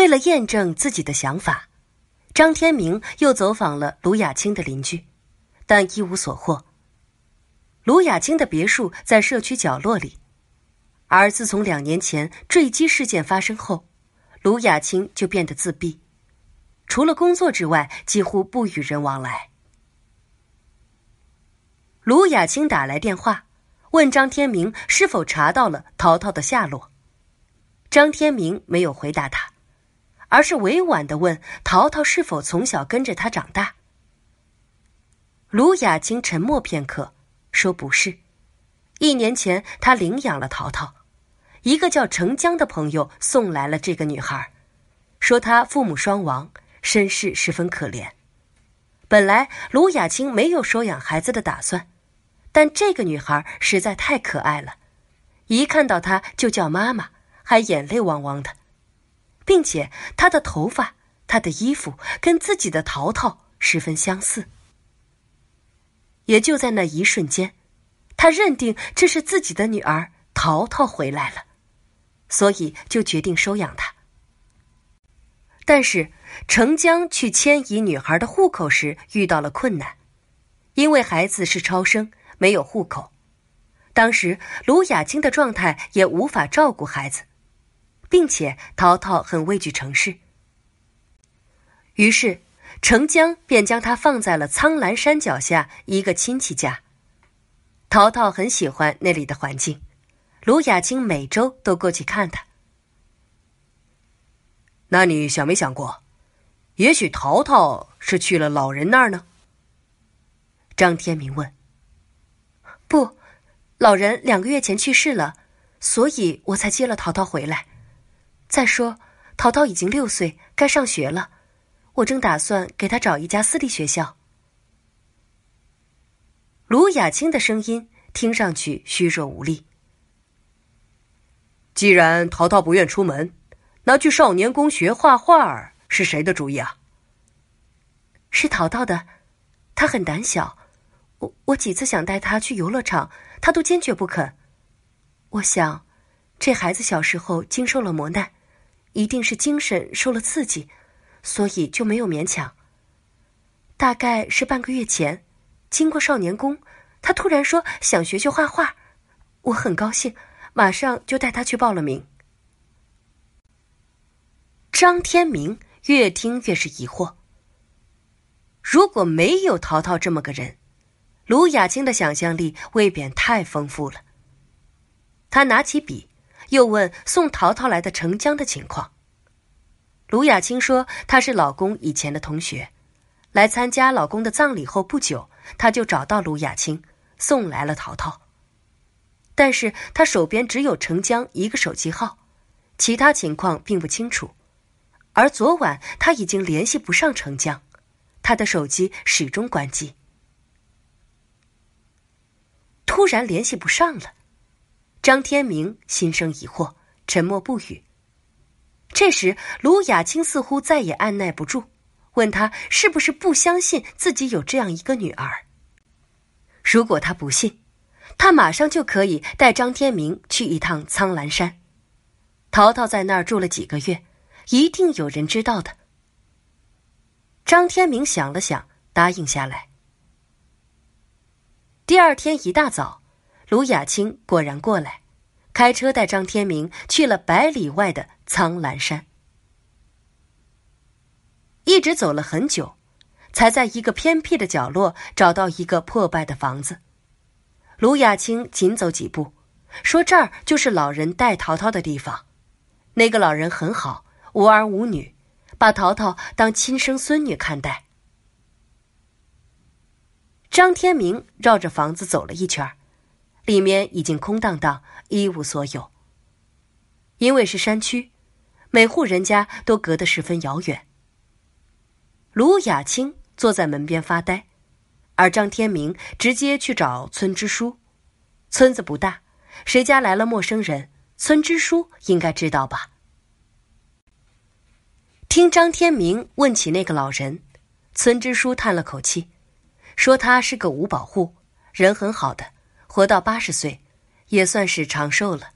为了验证自己的想法，张天明又走访了卢雅清的邻居，但一无所获。卢雅清的别墅在社区角落里，而自从两年前坠机事件发生后，卢雅清就变得自闭，除了工作之外，几乎不与人往来。卢雅清打来电话，问张天明是否查到了淘淘的下落。张天明没有回答他，而是委婉的问淘淘是否从小跟着他长大。卢雅清沉默片刻，说：“不是，一年前他领养了淘淘，一个叫程江的朋友送来了这个女孩，说她父母双亡，身世十分可怜。本来卢雅清没有收养孩子的打算。”但这个女孩实在太可爱了，一看到她就叫妈妈，还眼泪汪汪的，并且她的头发、她的衣服跟自己的淘淘十分相似。也就在那一瞬间，他认定这是自己的女儿淘淘回来了，所以就决定收养她。但是程江去迁移女孩的户口时遇到了困难，因为孩子是超生。没有户口，当时卢雅清的状态也无法照顾孩子，并且淘淘很畏惧城市，于是程江便将他放在了苍兰山脚下一个亲戚家。淘淘很喜欢那里的环境，卢雅清每周都过去看他。那你想没想过，也许淘淘是去了老人那儿呢？张天明问。不，老人两个月前去世了，所以我才接了淘淘回来。再说，淘淘已经六岁，该上学了，我正打算给他找一家私立学校。卢雅清的声音听上去虚弱无力。既然淘淘不愿出门，那去少年宫学画画儿是谁的主意啊？是淘淘的，他很胆小。我我几次想带他去游乐场，他都坚决不肯。我想，这孩子小时候经受了磨难，一定是精神受了刺激，所以就没有勉强。大概是半个月前，经过少年宫，他突然说想学学画画，我很高兴，马上就带他去报了名。张天明越听越是疑惑。如果没有淘淘这么个人。卢雅清的想象力未免太丰富了。他拿起笔，又问送淘淘来的程江的情况。卢雅青说：“他是老公以前的同学，来参加老公的葬礼后不久，他就找到卢雅青，送来了淘淘。但是他手边只有程江一个手机号，其他情况并不清楚。而昨晚他已经联系不上程江，他的手机始终关机。”突然联系不上了，张天明心生疑惑，沉默不语。这时，卢雅青似乎再也按耐不住，问他是不是不相信自己有这样一个女儿。如果他不信，他马上就可以带张天明去一趟苍兰山。淘淘在那儿住了几个月，一定有人知道的。张天明想了想，答应下来。第二天一大早，卢雅青果然过来，开车带张天明去了百里外的苍兰山。一直走了很久，才在一个偏僻的角落找到一个破败的房子。卢雅青紧走几步，说：“这儿就是老人带淘淘的地方。那个老人很好，无儿无女，把淘淘当亲生孙女看待。”张天明绕着房子走了一圈，里面已经空荡荡，一无所有。因为是山区，每户人家都隔得十分遥远。卢雅青坐在门边发呆，而张天明直接去找村支书。村子不大，谁家来了陌生人，村支书应该知道吧？听张天明问起那个老人，村支书叹了口气。说他是个五保户，人很好的，活到八十岁，也算是长寿了。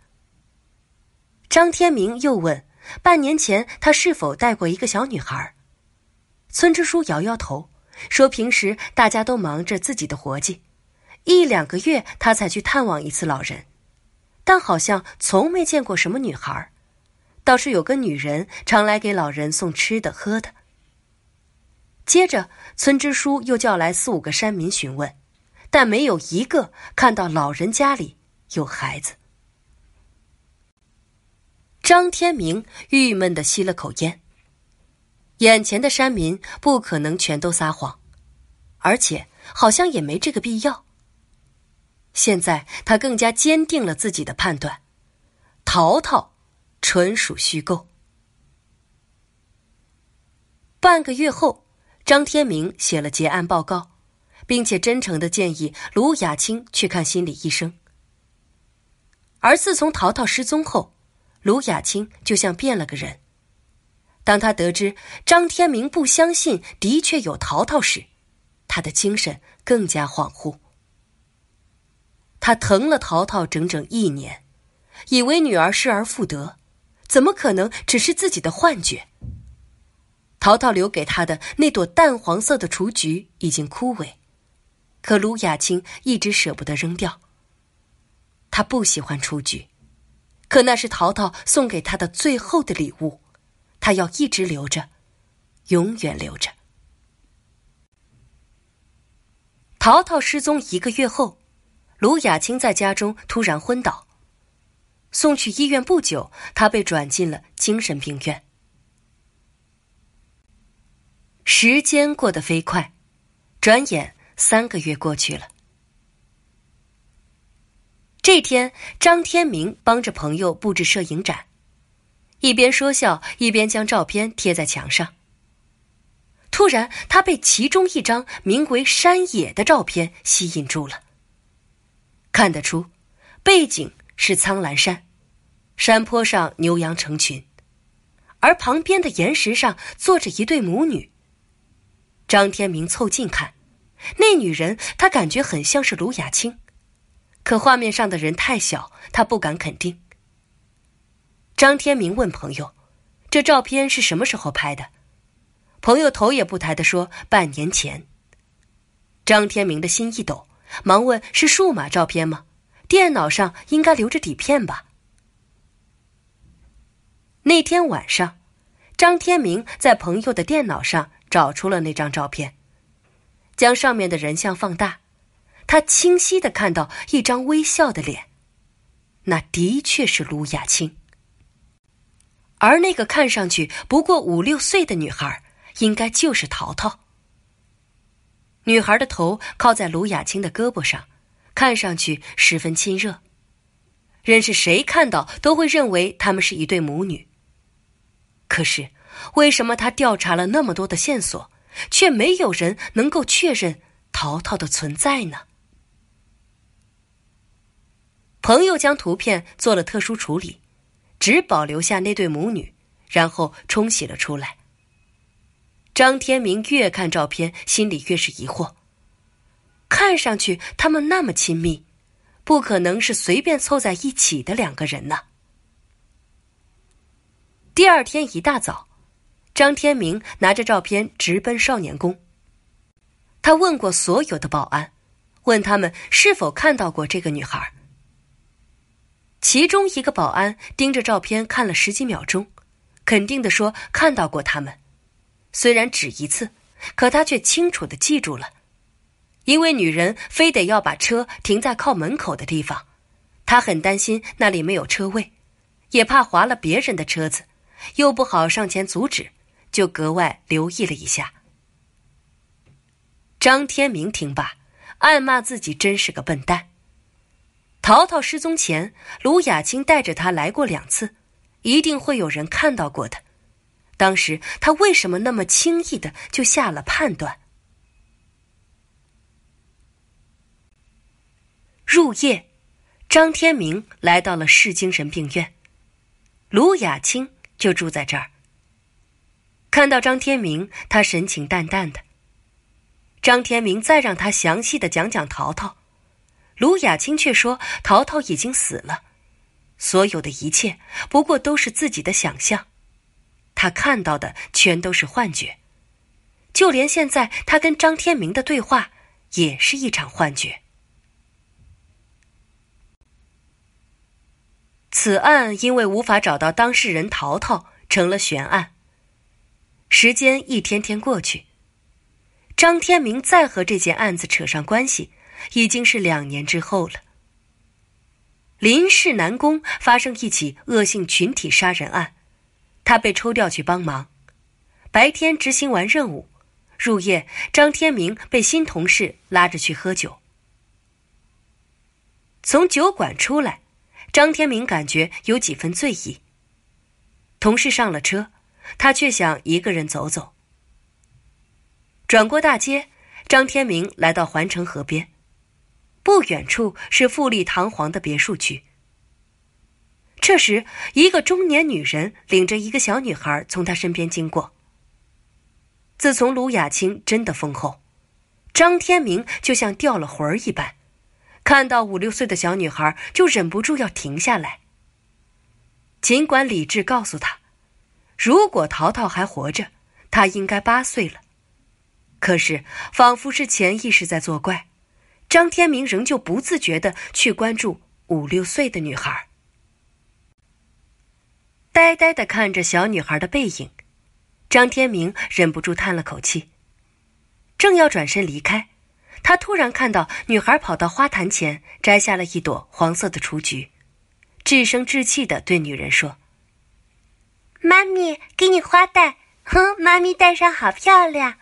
张天明又问半年前他是否带过一个小女孩。村支书摇摇头，说平时大家都忙着自己的活计，一两个月他才去探望一次老人，但好像从没见过什么女孩，倒是有个女人常来给老人送吃的喝的。接着，村支书又叫来四五个山民询问，但没有一个看到老人家里有孩子。张天明郁闷的吸了口烟。眼前的山民不可能全都撒谎，而且好像也没这个必要。现在他更加坚定了自己的判断：淘淘纯属虚构。半个月后，张天明写了结案报告，并且真诚的建议卢雅清去看心理医生。而自从淘淘失踪后，卢雅清就像变了个人。当他得知张天明不相信的确有淘淘时，他的精神更加恍惚。他疼了淘淘整整一年，以为女儿失而复得，怎么可能只是自己的幻觉？淘淘留给他的那朵淡黄色的雏菊已经枯萎，可卢雅青一直舍不得扔掉。他不喜欢雏菊。可那是淘淘送给他的最后的礼物，他要一直留着，永远留着。淘淘失踪一个月后，卢雅青在家中突然昏倒，送去医院不久，他被转进了精神病院。时间过得飞快，转眼三个月过去了。这天，张天明帮着朋友布置摄影展，一边说笑，一边将照片贴在墙上。突然，他被其中一张名为“山野”的照片吸引住了。看得出，背景是苍兰山，山坡上牛羊成群，而旁边的岩石上坐着一对母女。张天明凑近看，那女人他感觉很像是卢雅青。可画面上的人太小，他不敢肯定。张天明问朋友：“这照片是什么时候拍的？”朋友头也不抬的说：“半年前。”张天明的心一抖，忙问：“是数码照片吗？电脑上应该留着底片吧？”那天晚上，张天明在朋友的电脑上找出了那张照片，将上面的人像放大。他清晰的看到一张微笑的脸，那的确是卢雅青。而那个看上去不过五六岁的女孩，应该就是淘淘。女孩的头靠在卢雅青的胳膊上，看上去十分亲热。认识谁看到都会认为他们是一对母女。可是，为什么他调查了那么多的线索，却没有人能够确认淘淘的存在呢？朋友将图片做了特殊处理，只保留下那对母女，然后冲洗了出来。张天明越看照片，心里越是疑惑。看上去他们那么亲密，不可能是随便凑在一起的两个人呢。第二天一大早，张天明拿着照片直奔少年宫。他问过所有的保安，问他们是否看到过这个女孩。其中一个保安盯着照片看了十几秒钟，肯定的说看到过他们，虽然只一次，可他却清楚的记住了，因为女人非得要把车停在靠门口的地方，他很担心那里没有车位，也怕划了别人的车子，又不好上前阻止，就格外留意了一下。张天明听罢，暗骂自己真是个笨蛋。淘淘失踪前，卢雅青带着他来过两次，一定会有人看到过的。当时他为什么那么轻易的就下了判断？入夜，张天明来到了市精神病院，卢雅青就住在这儿。看到张天明，他神情淡淡的。张天明再让他详细的讲讲淘淘。卢雅青却说：“淘淘已经死了，所有的一切不过都是自己的想象。”他看到的全都是幻觉，就连现在他跟张天明的对话也是一场幻觉。此案因为无法找到当事人淘淘，成了悬案。时间一天天过去，张天明再和这件案子扯上关系，已经是两年之后了。林氏南宫发生一起恶性群体杀人案，他被抽调去帮忙。白天执行完任务，入夜，张天明被新同事拉着去喝酒。从酒馆出来。张天明感觉有几分醉意。同事上了车，他却想一个人走走。转过大街，张天明来到环城河边，不远处是富丽堂皇的别墅区。这时，一个中年女人领着一个小女孩从他身边经过。自从卢雅清真的封后，张天明就像掉了魂儿一般。看到五六岁的小女孩，就忍不住要停下来。尽管理智告诉他，如果淘淘还活着，他应该八岁了，可是仿佛是潜意识在作怪，张天明仍旧不自觉的去关注五六岁的女孩。呆呆的看着小女孩的背影，张天明忍不住叹了口气，正要转身离开。他突然看到女孩跑到花坛前，摘下了一朵黄色的雏菊，稚声稚气的对女人说：“妈咪，给你花戴，哼，妈咪戴上好漂亮。”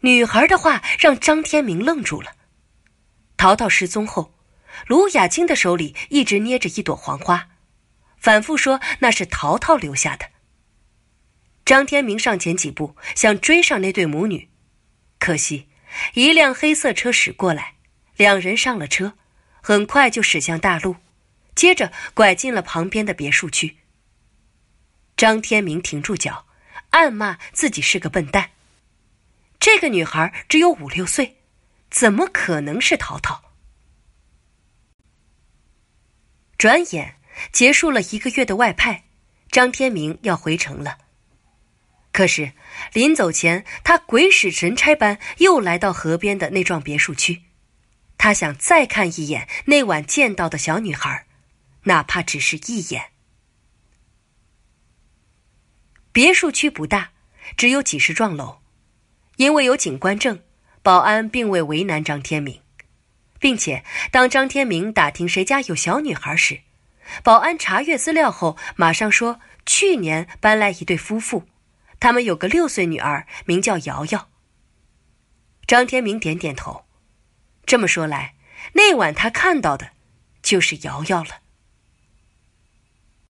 女孩的话让张天明愣住了。淘淘失踪后，卢雅清的手里一直捏着一朵黄花，反复说那是淘淘留下的。张天明上前几步，想追上那对母女。可惜，一辆黑色车驶过来，两人上了车，很快就驶向大路，接着拐进了旁边的别墅区。张天明停住脚，暗骂自己是个笨蛋。这个女孩只有五六岁，怎么可能是淘淘？转眼结束了一个月的外派，张天明要回城了。可是，临走前，他鬼使神差般又来到河边的那幢别墅区。他想再看一眼那晚见到的小女孩，哪怕只是一眼。别墅区不大，只有几十幢楼。因为有警官证，保安并未为难张天明，并且当张天明打听谁家有小女孩时，保安查阅资料后马上说，去年搬来一对夫妇。他们有个六岁女儿，名叫瑶瑶。张天明点点头，这么说来，那晚他看到的，就是瑶瑶了。